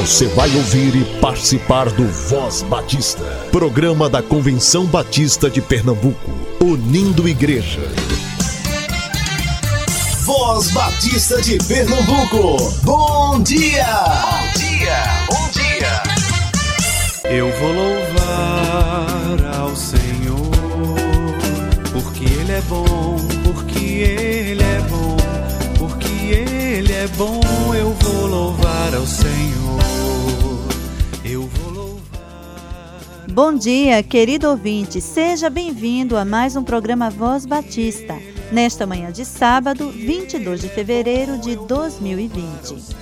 Você vai ouvir e participar do Voz Batista, programa da Convenção Batista de Pernambuco, unindo igreja. Voz Batista de Pernambuco, bom dia! Bom dia, bom dia! Eu vou louvar ao Senhor, porque Ele é bom, porque Ele é bom, porque Ele é bom. Eu vou louvar ao Senhor. Bom dia, querido ouvinte. Seja bem-vindo a mais um programa Voz Batista. Nesta manhã de sábado, 22 de fevereiro de 2020.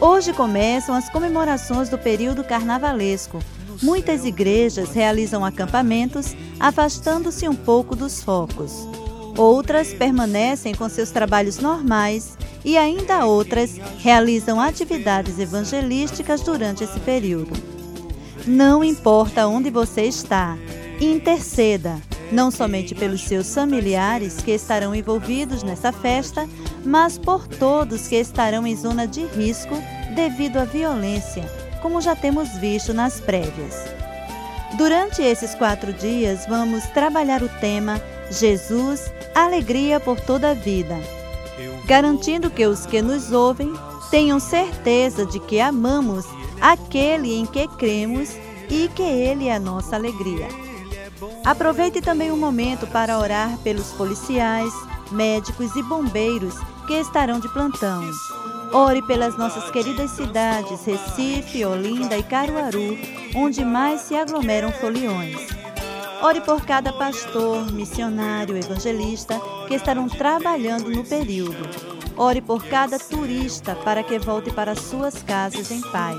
Hoje começam as comemorações do período carnavalesco. Muitas igrejas realizam acampamentos, afastando-se um pouco dos focos. Outras permanecem com seus trabalhos normais e ainda outras realizam atividades evangelísticas durante esse período. Não importa onde você está, interceda, não somente pelos seus familiares que estarão envolvidos nessa festa, mas por todos que estarão em zona de risco devido à violência, como já temos visto nas prévias. Durante esses quatro dias, vamos trabalhar o tema Jesus, alegria por toda a vida, garantindo que os que nos ouvem tenham certeza de que amamos aquele em que cremos e que Ele é a nossa alegria. Aproveite também o um momento para orar pelos policiais, médicos e bombeiros que estarão de plantão. Ore pelas nossas queridas cidades Recife, Olinda e Caruaru, onde mais se aglomeram foliões. Ore por cada pastor, missionário, evangelista que estarão trabalhando no período. Ore por cada turista para que volte para suas casas em paz.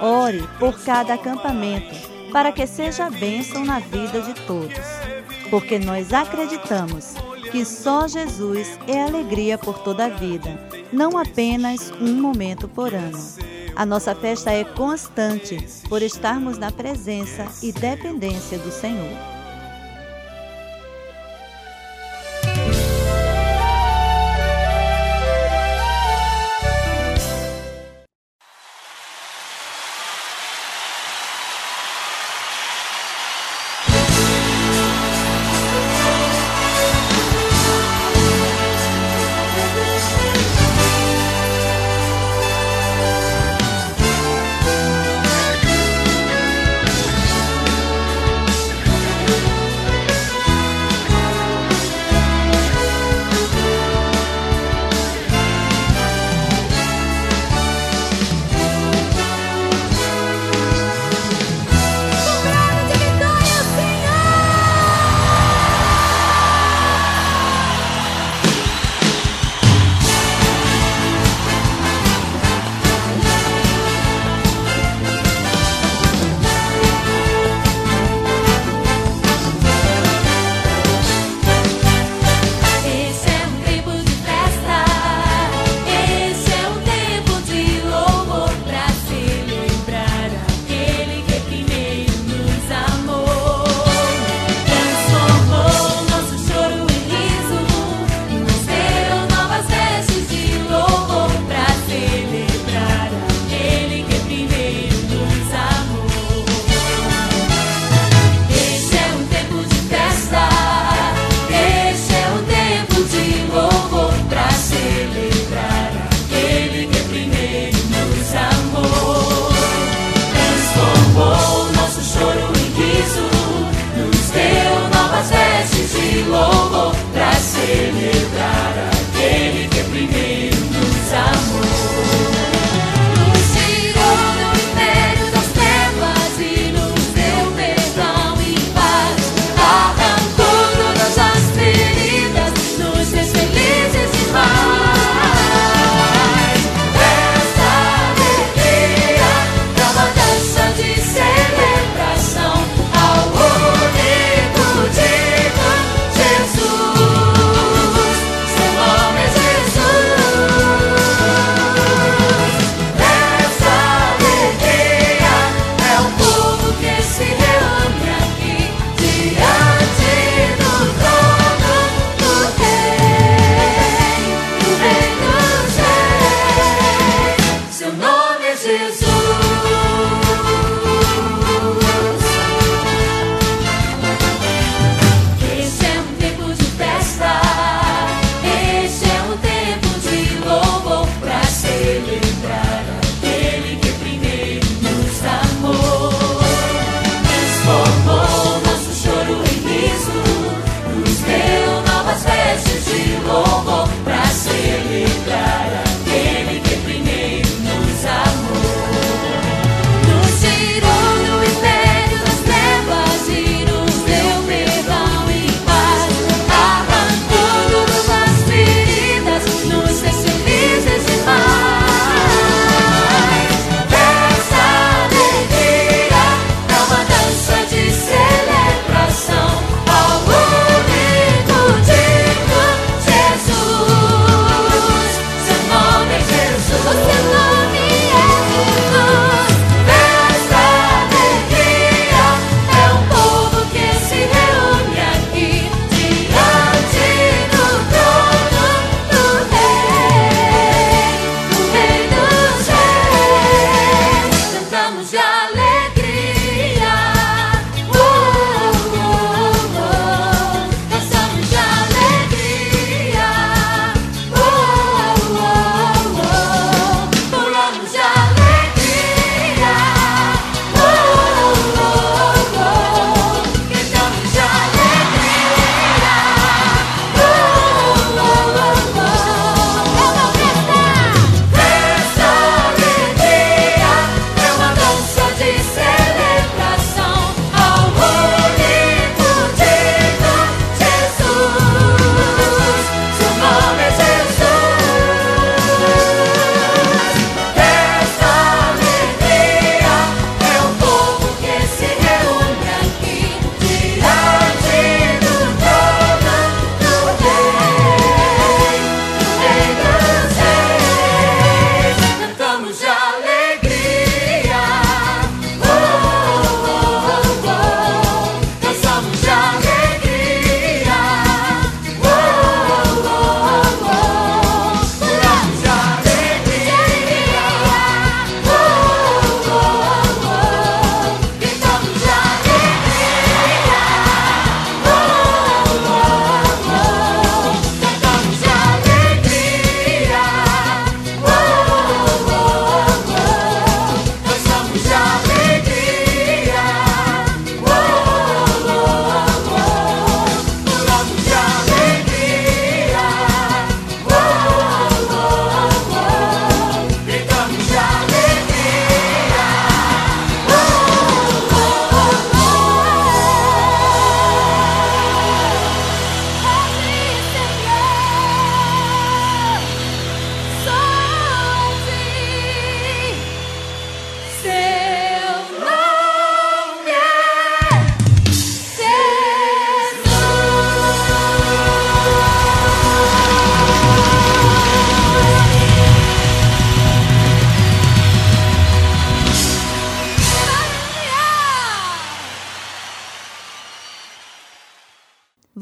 Ore por cada acampamento para que seja bênção na vida de todos. Porque nós acreditamos que só Jesus é alegria por toda a vida, não apenas um momento por ano. A nossa festa é constante por estarmos na presença e dependência do Senhor.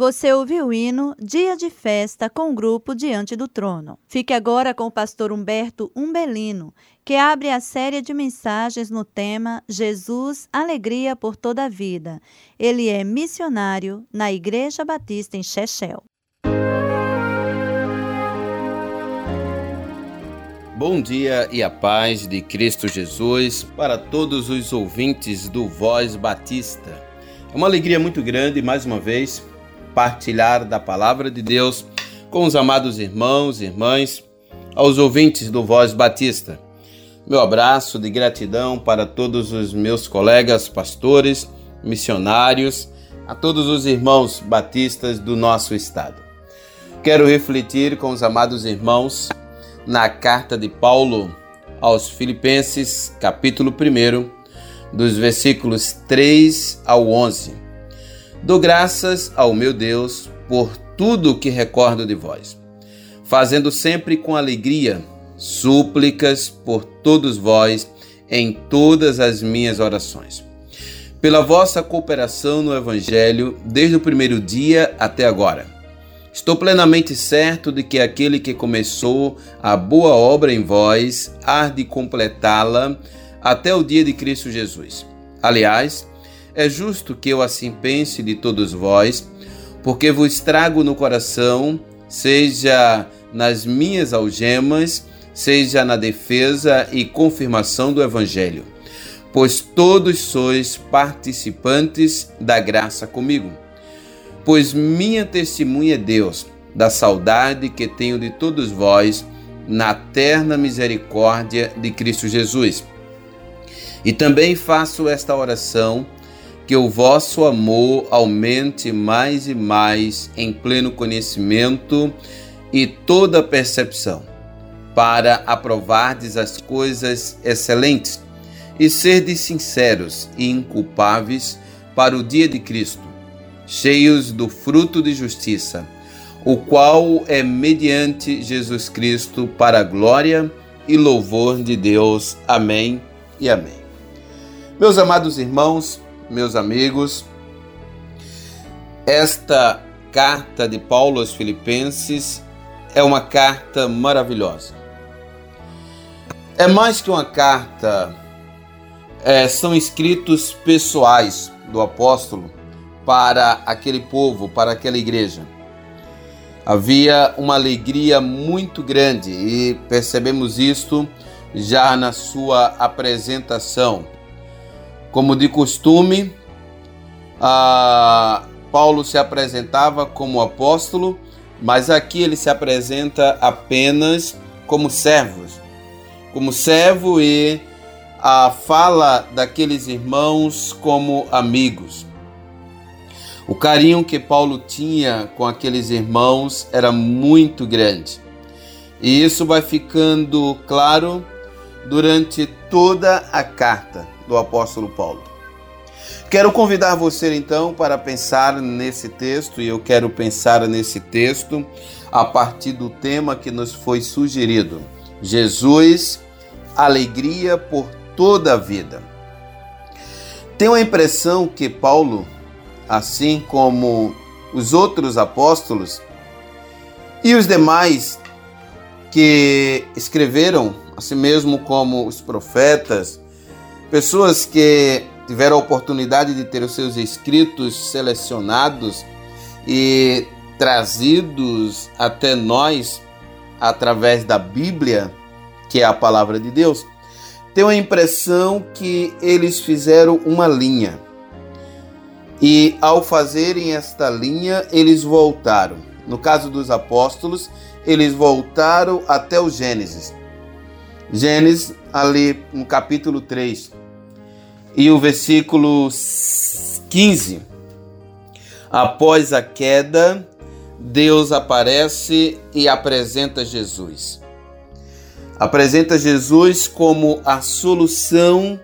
Você ouviu o hino Dia de Festa com o grupo Diante do Trono. Fique agora com o pastor Humberto Umbelino, que abre a série de mensagens no tema Jesus, Alegria por toda a Vida. Ele é missionário na Igreja Batista em Chechel. Bom dia e a paz de Cristo Jesus para todos os ouvintes do Voz Batista. É uma alegria muito grande, mais uma vez, partilhar da palavra de Deus com os amados irmãos e irmãs, aos ouvintes do Voz Batista. Meu abraço de gratidão para todos os meus colegas pastores, missionários, a todos os irmãos batistas do nosso estado. Quero refletir com os amados irmãos na carta de Paulo aos Filipenses, capítulo 1, dos versículos 3 ao 11. Dou graças ao meu Deus por tudo que recordo de vós, fazendo sempre com alegria súplicas por todos vós em todas as minhas orações. Pela vossa cooperação no Evangelho desde o primeiro dia até agora Estou plenamente certo de que aquele que começou a boa obra em vós há de completá-la até o dia de Cristo Jesus. Aliás, é justo que eu assim pense de todos vós, porque vos trago no coração, seja nas minhas algemas, seja na defesa e confirmação do Evangelho, pois todos sois participantes da graça comigo pois minha testemunha é Deus, da saudade que tenho de todos vós, na terna misericórdia de Cristo Jesus. E também faço esta oração, que o vosso amor aumente mais e mais em pleno conhecimento e toda percepção, para aprovardes as coisas excelentes e serdes sinceros e inculpáveis para o dia de Cristo cheios do fruto de justiça, o qual é mediante Jesus Cristo para a glória e louvor de Deus. Amém e amém. Meus amados irmãos, meus amigos, esta carta de Paulo aos Filipenses é uma carta maravilhosa. É mais que uma carta, é, são escritos pessoais do apóstolo para aquele povo, para aquela igreja. Havia uma alegria muito grande e percebemos isto já na sua apresentação. Como de costume, Paulo se apresentava como apóstolo, mas aqui ele se apresenta apenas como servos, como servo e a fala daqueles irmãos como amigos. O carinho que Paulo tinha com aqueles irmãos era muito grande. E isso vai ficando claro durante toda a carta do apóstolo Paulo. Quero convidar você então para pensar nesse texto, e eu quero pensar nesse texto a partir do tema que nos foi sugerido: Jesus, alegria por toda a vida. Tenho a impressão que Paulo assim como os outros apóstolos e os demais que escreveram, assim mesmo como os profetas, pessoas que tiveram a oportunidade de ter os seus escritos selecionados e trazidos até nós através da Bíblia, que é a palavra de Deus, tenho a impressão que eles fizeram uma linha e ao fazerem esta linha, eles voltaram. No caso dos apóstolos, eles voltaram até o Gênesis. Gênesis, ali no capítulo 3, e o versículo 15. Após a queda, Deus aparece e apresenta Jesus. Apresenta Jesus como a solução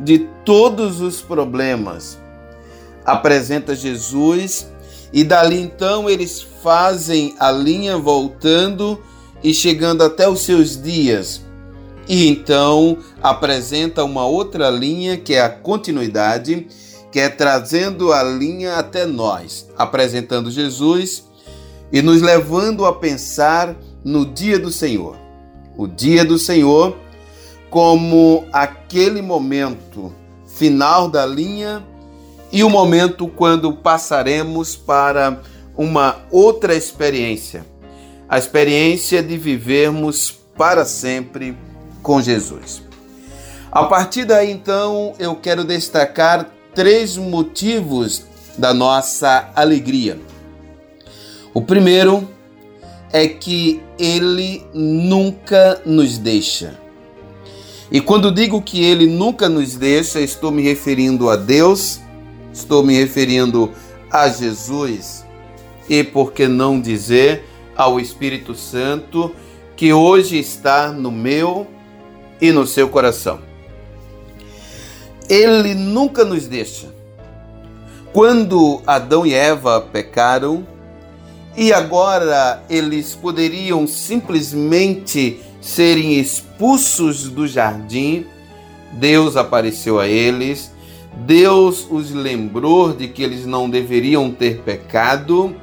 de todos os problemas apresenta Jesus e dali então eles fazem a linha voltando e chegando até os seus dias. E então apresenta uma outra linha que é a continuidade, que é trazendo a linha até nós, apresentando Jesus e nos levando a pensar no dia do Senhor. O dia do Senhor como aquele momento final da linha e o momento quando passaremos para uma outra experiência, a experiência de vivermos para sempre com Jesus. A partir daí, então, eu quero destacar três motivos da nossa alegria. O primeiro é que ele nunca nos deixa. E quando digo que ele nunca nos deixa, estou me referindo a Deus, estou me referindo a Jesus e, por que não dizer, ao Espírito Santo, que hoje está no meu e no seu coração. Ele nunca nos deixa. Quando Adão e Eva pecaram, e agora eles poderiam simplesmente serem expulsos do jardim, Deus apareceu a eles, Deus os lembrou de que eles não deveriam ter pecado,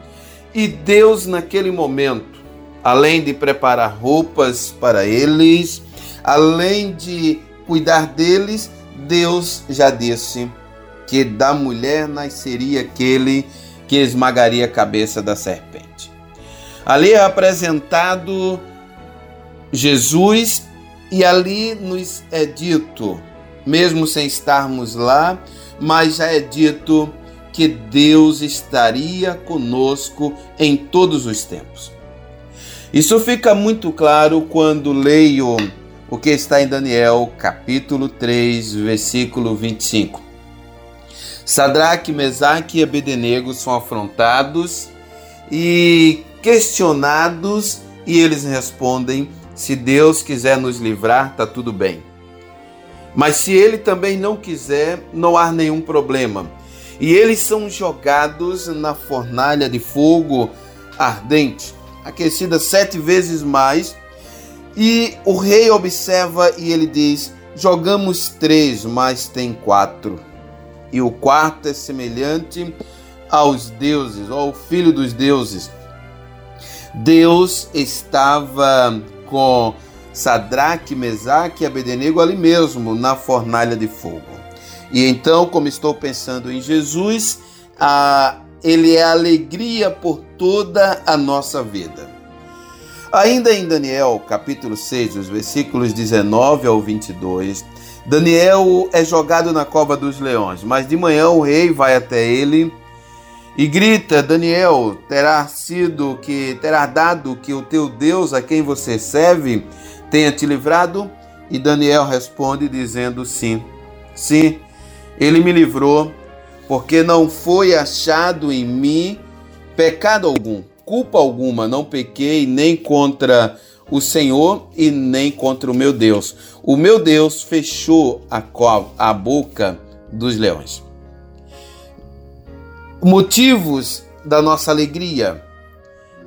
e Deus, naquele momento, além de preparar roupas para eles, além de cuidar deles, Deus já disse que da mulher nasceria aquele que esmagaria a cabeça da serpente. Ali é apresentado Jesus e ali nos é dito, mesmo sem estarmos lá, mas já é dito que Deus estaria conosco em todos os tempos. Isso fica muito claro quando leio o que está em Daniel, capítulo 3, versículo 25. Sadraque, Mesaque e Abednego são afrontados e questionados e eles respondem: se Deus quiser nos livrar, tá tudo bem. Mas se ele também não quiser, não há nenhum problema. E eles são jogados na fornalha de fogo ardente, aquecida sete vezes mais e o rei observa e ele diz: Jogamos três, mas tem quatro. E o quarto é semelhante aos deuses, ao filho dos deuses. Deus estava com Sadraque, Mesaque e Abednego ali mesmo, na fornalha de fogo. E então, como estou pensando em Jesus, a, ele é alegria por toda a nossa vida. Ainda em Daniel, capítulo 6, os versículos 19 ao 22, Daniel é jogado na cova dos leões, mas de manhã o rei vai até ele e grita: Daniel, terá sido que terá dado que o teu Deus a quem você serve tenha te livrado? E Daniel responde dizendo: Sim, sim, ele me livrou, porque não foi achado em mim pecado algum culpa alguma, não pequei nem contra o Senhor e nem contra o meu Deus. O meu Deus fechou a, a boca dos leões. Motivos da nossa alegria.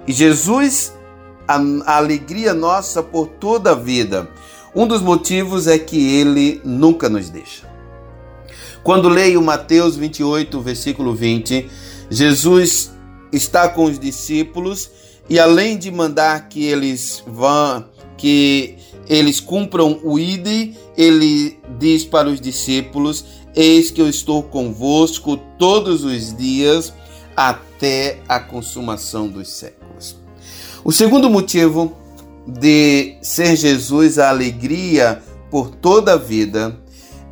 Jesus, a, a alegria nossa por toda a vida. Um dos motivos é que ele nunca nos deixa. Quando leio Mateus 28, versículo 20, Jesus está com os discípulos e além de mandar que eles vão, que eles cumpram o ide, ele diz para os discípulos: Eis que eu estou convosco todos os dias até a consumação dos séculos. O segundo motivo de ser Jesus a alegria por toda a vida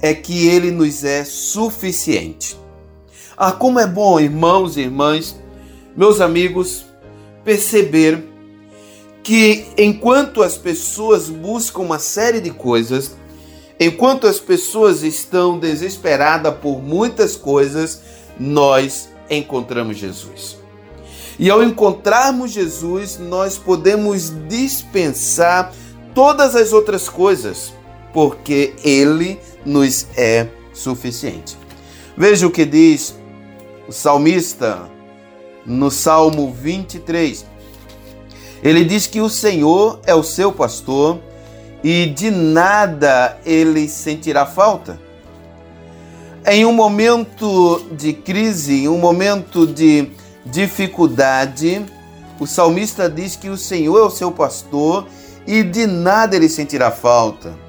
é que ele nos é suficiente. Ah, como é bom, irmãos e irmãs, meus amigos, perceber que enquanto as pessoas buscam uma série de coisas, enquanto as pessoas estão desesperadas por muitas coisas, nós encontramos Jesus. E ao encontrarmos Jesus, nós podemos dispensar todas as outras coisas, porque Ele nos é suficiente. Veja o que diz o salmista no Salmo 23. Ele diz que o Senhor é o seu pastor e de nada ele sentirá falta. Em um momento de crise, em um momento de dificuldade, o salmista diz que o Senhor é o seu pastor e de nada ele sentirá falta.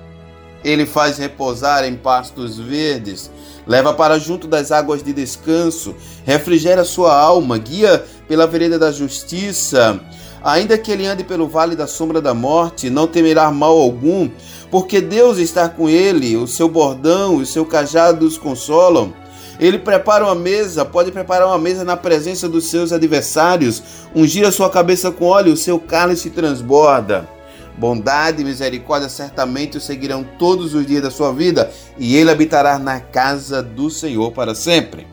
Ele faz repousar em pastos verdes, leva para junto das águas de descanso, refrigera sua alma, guia pela vereda da justiça. Ainda que ele ande pelo vale da sombra da morte, não temerá mal algum, porque Deus está com ele, o seu bordão e o seu cajado os consolam. Ele prepara uma mesa, pode preparar uma mesa na presença dos seus adversários, ungir a sua cabeça com óleo, o seu cálice transborda. Bondade e misericórdia certamente o seguirão todos os dias da sua vida, e ele habitará na casa do Senhor para sempre.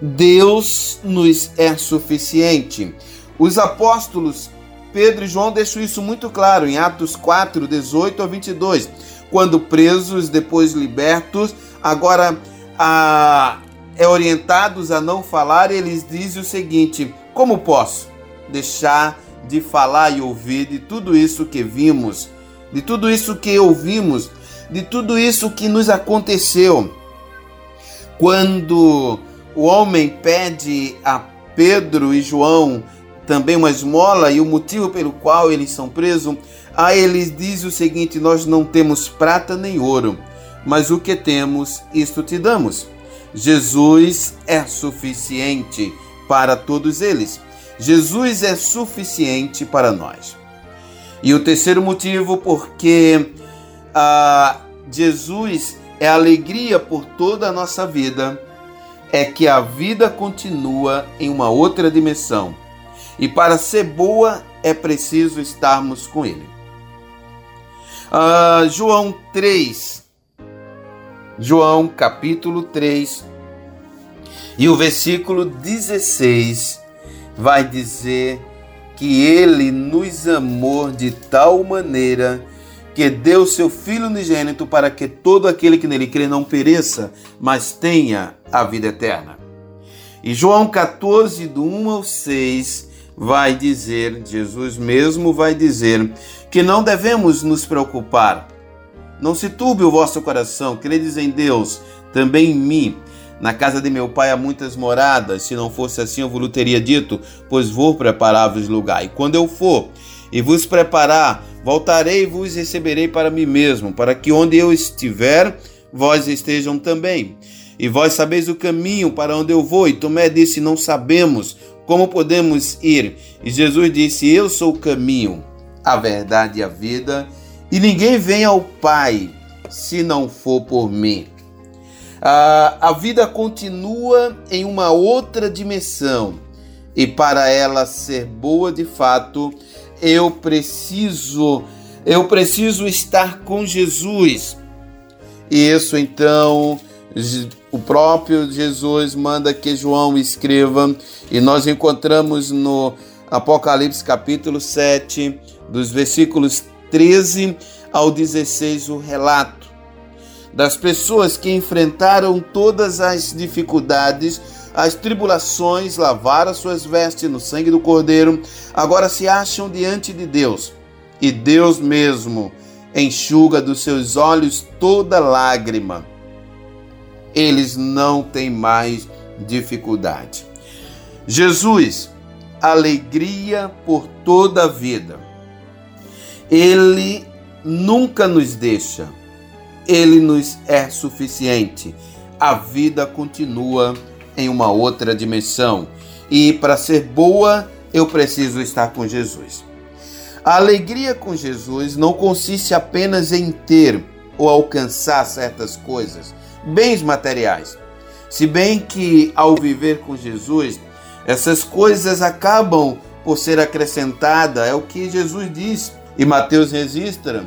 Deus nos é suficiente. Os apóstolos Pedro e João deixam isso muito claro em Atos 4, 18 a 22. Quando presos, depois libertos, agora a, é orientados a não falar, eles dizem o seguinte: Como posso deixar de falar e ouvir de tudo isso que vimos, de tudo isso que ouvimos, de tudo isso que nos aconteceu? Quando o homem pede a Pedro e João também uma esmola e o motivo pelo qual eles são presos, a eles diz o seguinte: Nós não temos prata nem ouro mas o que temos, isto te damos. Jesus é suficiente para todos eles. Jesus é suficiente para nós. E o terceiro motivo, porque ah, Jesus é alegria por toda a nossa vida, é que a vida continua em uma outra dimensão. E para ser boa, é preciso estarmos com Ele. Ah, João 3, João capítulo 3 e o versículo 16 vai dizer que ele nos amou de tal maneira que deu seu Filho unigênito para que todo aquele que nele crê não pereça, mas tenha a vida eterna. E João 14, do 1 ao 6, vai dizer, Jesus mesmo vai dizer, que não devemos nos preocupar não se turbe o vosso coração, credes em Deus, também em mim. Na casa de meu pai há muitas moradas, se não fosse assim eu vos teria dito, pois vou preparar-vos lugar. E quando eu for e vos preparar, voltarei e vos receberei para mim mesmo, para que onde eu estiver, vós estejam também. E vós sabeis o caminho para onde eu vou. E Tomé disse: Não sabemos como podemos ir. E Jesus disse: Eu sou o caminho, a verdade e a vida e ninguém vem ao Pai se não for por mim. A, a vida continua em uma outra dimensão. E para ela ser boa de fato, eu preciso, eu preciso estar com Jesus. E isso então o próprio Jesus manda que João escreva. E nós encontramos no Apocalipse capítulo 7, dos versículos 13 ao 16 o relato das pessoas que enfrentaram todas as dificuldades, as tribulações, lavaram suas vestes no sangue do Cordeiro, agora se acham diante de Deus. E Deus mesmo enxuga dos seus olhos toda lágrima. Eles não têm mais dificuldade. Jesus, alegria por toda a vida. Ele nunca nos deixa. Ele nos é suficiente. A vida continua em uma outra dimensão. E para ser boa, eu preciso estar com Jesus. A alegria com Jesus não consiste apenas em ter ou alcançar certas coisas, bens materiais. Se bem que ao viver com Jesus, essas coisas acabam por ser acrescentadas, é o que Jesus diz e Mateus registra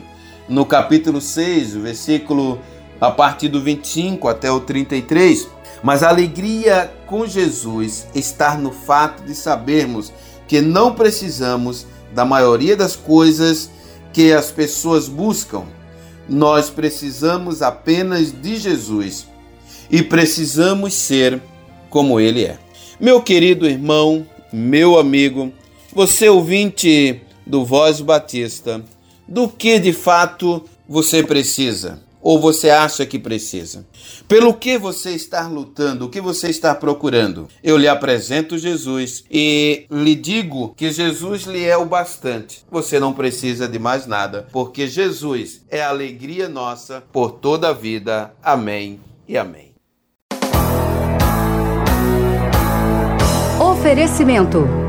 no capítulo 6, versículo a partir do 25 até o 33. Mas a alegria com Jesus está no fato de sabermos que não precisamos da maioria das coisas que as pessoas buscam. Nós precisamos apenas de Jesus e precisamos ser como Ele é. Meu querido irmão, meu amigo, você ouvinte do Voz Batista, do que de fato você precisa? Ou você acha que precisa? Pelo que você está lutando? O que você está procurando? Eu lhe apresento Jesus e lhe digo que Jesus lhe é o bastante. Você não precisa de mais nada, porque Jesus é a alegria nossa por toda a vida. Amém e amém. Oferecimento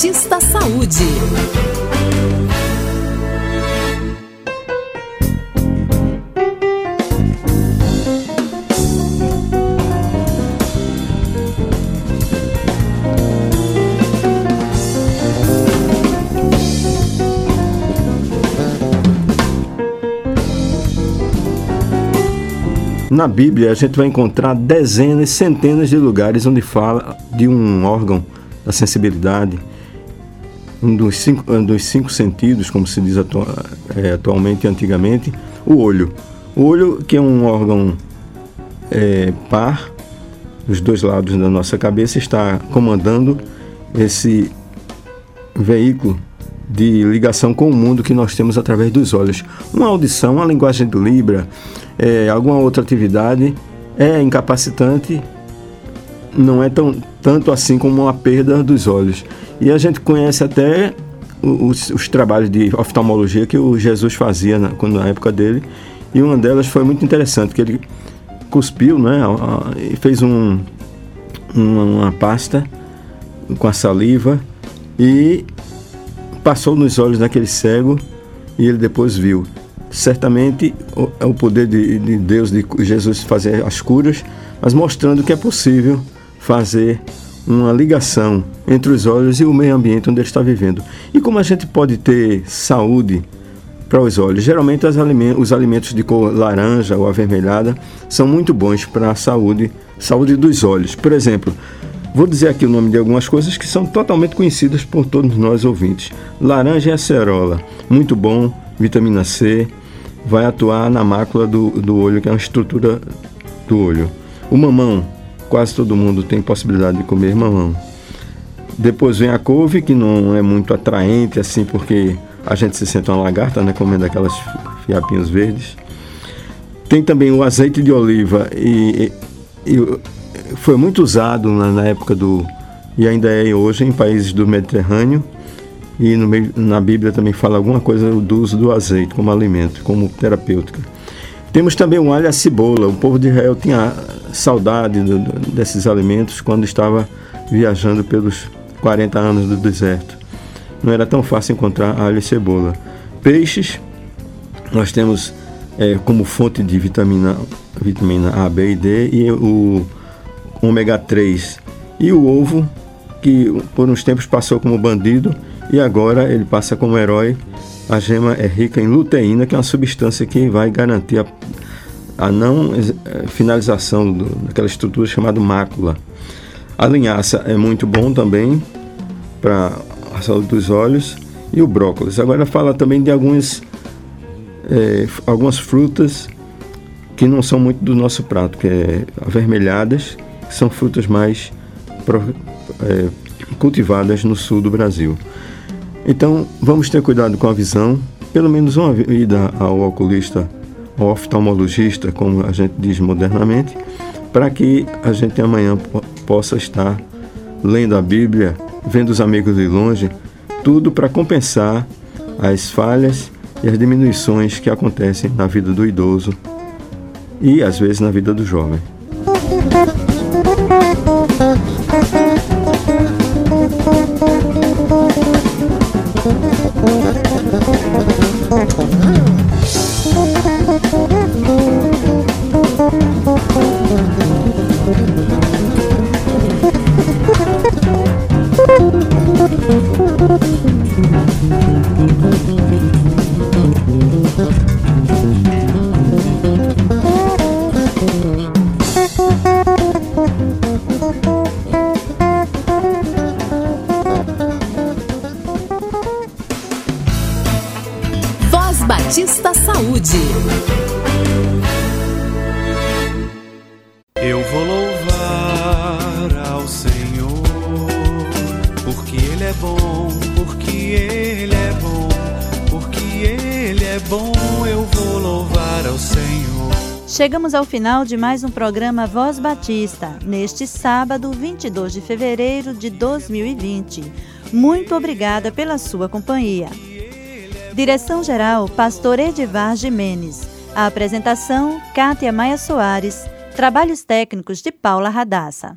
Batista Saúde. Na Bíblia, a gente vai encontrar dezenas, centenas de lugares onde fala de um órgão da sensibilidade, um dos cinco, um dos cinco sentidos, como se diz atu é, atualmente e antigamente, o olho. O olho, que é um órgão é, par, dos dois lados da nossa cabeça, está comandando esse veículo de ligação com o mundo que nós temos através dos olhos. Uma audição, uma linguagem de Libra, é, alguma outra atividade é incapacitante, não é tão, tanto assim como uma perda dos olhos. E a gente conhece até os, os trabalhos de oftalmologia que o Jesus fazia na, quando, na época dele. E uma delas foi muito interessante, que ele cuspiu, né? E fez um, uma, uma pasta com a saliva e passou nos olhos daquele cego e ele depois viu. Certamente é o poder de, de Deus, de Jesus fazer as curas, mas mostrando que é possível fazer uma ligação entre os olhos e o meio ambiente onde ele está vivendo. E como a gente pode ter saúde para os olhos? Geralmente alimentos, os alimentos de cor laranja ou avermelhada são muito bons para a saúde, saúde dos olhos. Por exemplo, vou dizer aqui o nome de algumas coisas que são totalmente conhecidas por todos nós ouvintes. Laranja e acerola, muito bom, vitamina C, vai atuar na mácula do, do olho, que é uma estrutura do olho. O mamão, quase todo mundo tem possibilidade de comer mamão. Depois vem a couve, que não é muito atraente assim, porque a gente se sente uma lagarta, né, comendo aquelas fiapinhos verdes. Tem também o azeite de oliva e, e, e foi muito usado na, na, época do e ainda é hoje em países do Mediterrâneo e no, na Bíblia também fala alguma coisa do uso do azeite como alimento, como terapêutica. Temos também o alho e a cebola. O povo de Israel tinha saudade do, do, desses alimentos quando estava viajando pelos 40 anos do deserto. Não era tão fácil encontrar alho e cebola. Peixes, nós temos é, como fonte de vitamina, vitamina A, B e D e o ômega 3. E o ovo, que por uns tempos passou como bandido e agora ele passa como herói a gema é rica em luteína, que é uma substância que vai garantir a, a não eh, finalização do, daquela estrutura chamada mácula. A linhaça é muito bom também para a saúde dos olhos e o brócolis. Agora fala também de algumas, é, algumas frutas que não são muito do nosso prato, que é avermelhadas, que são frutas mais é, cultivadas no sul do Brasil. Então, vamos ter cuidado com a visão, pelo menos uma ida ao oculista, ao oftalmologista, como a gente diz modernamente, para que a gente amanhã possa estar lendo a Bíblia, vendo os amigos de longe, tudo para compensar as falhas e as diminuições que acontecem na vida do idoso e às vezes na vida do jovem. Bom, eu vou louvar ao Senhor. Chegamos ao final de mais um programa Voz Batista, neste sábado, 22 de fevereiro de 2020. Muito obrigada pela sua companhia. Direção-geral, Pastor Edivar Jimenez. A apresentação, Kátia Maia Soares. Trabalhos técnicos de Paula Radassa.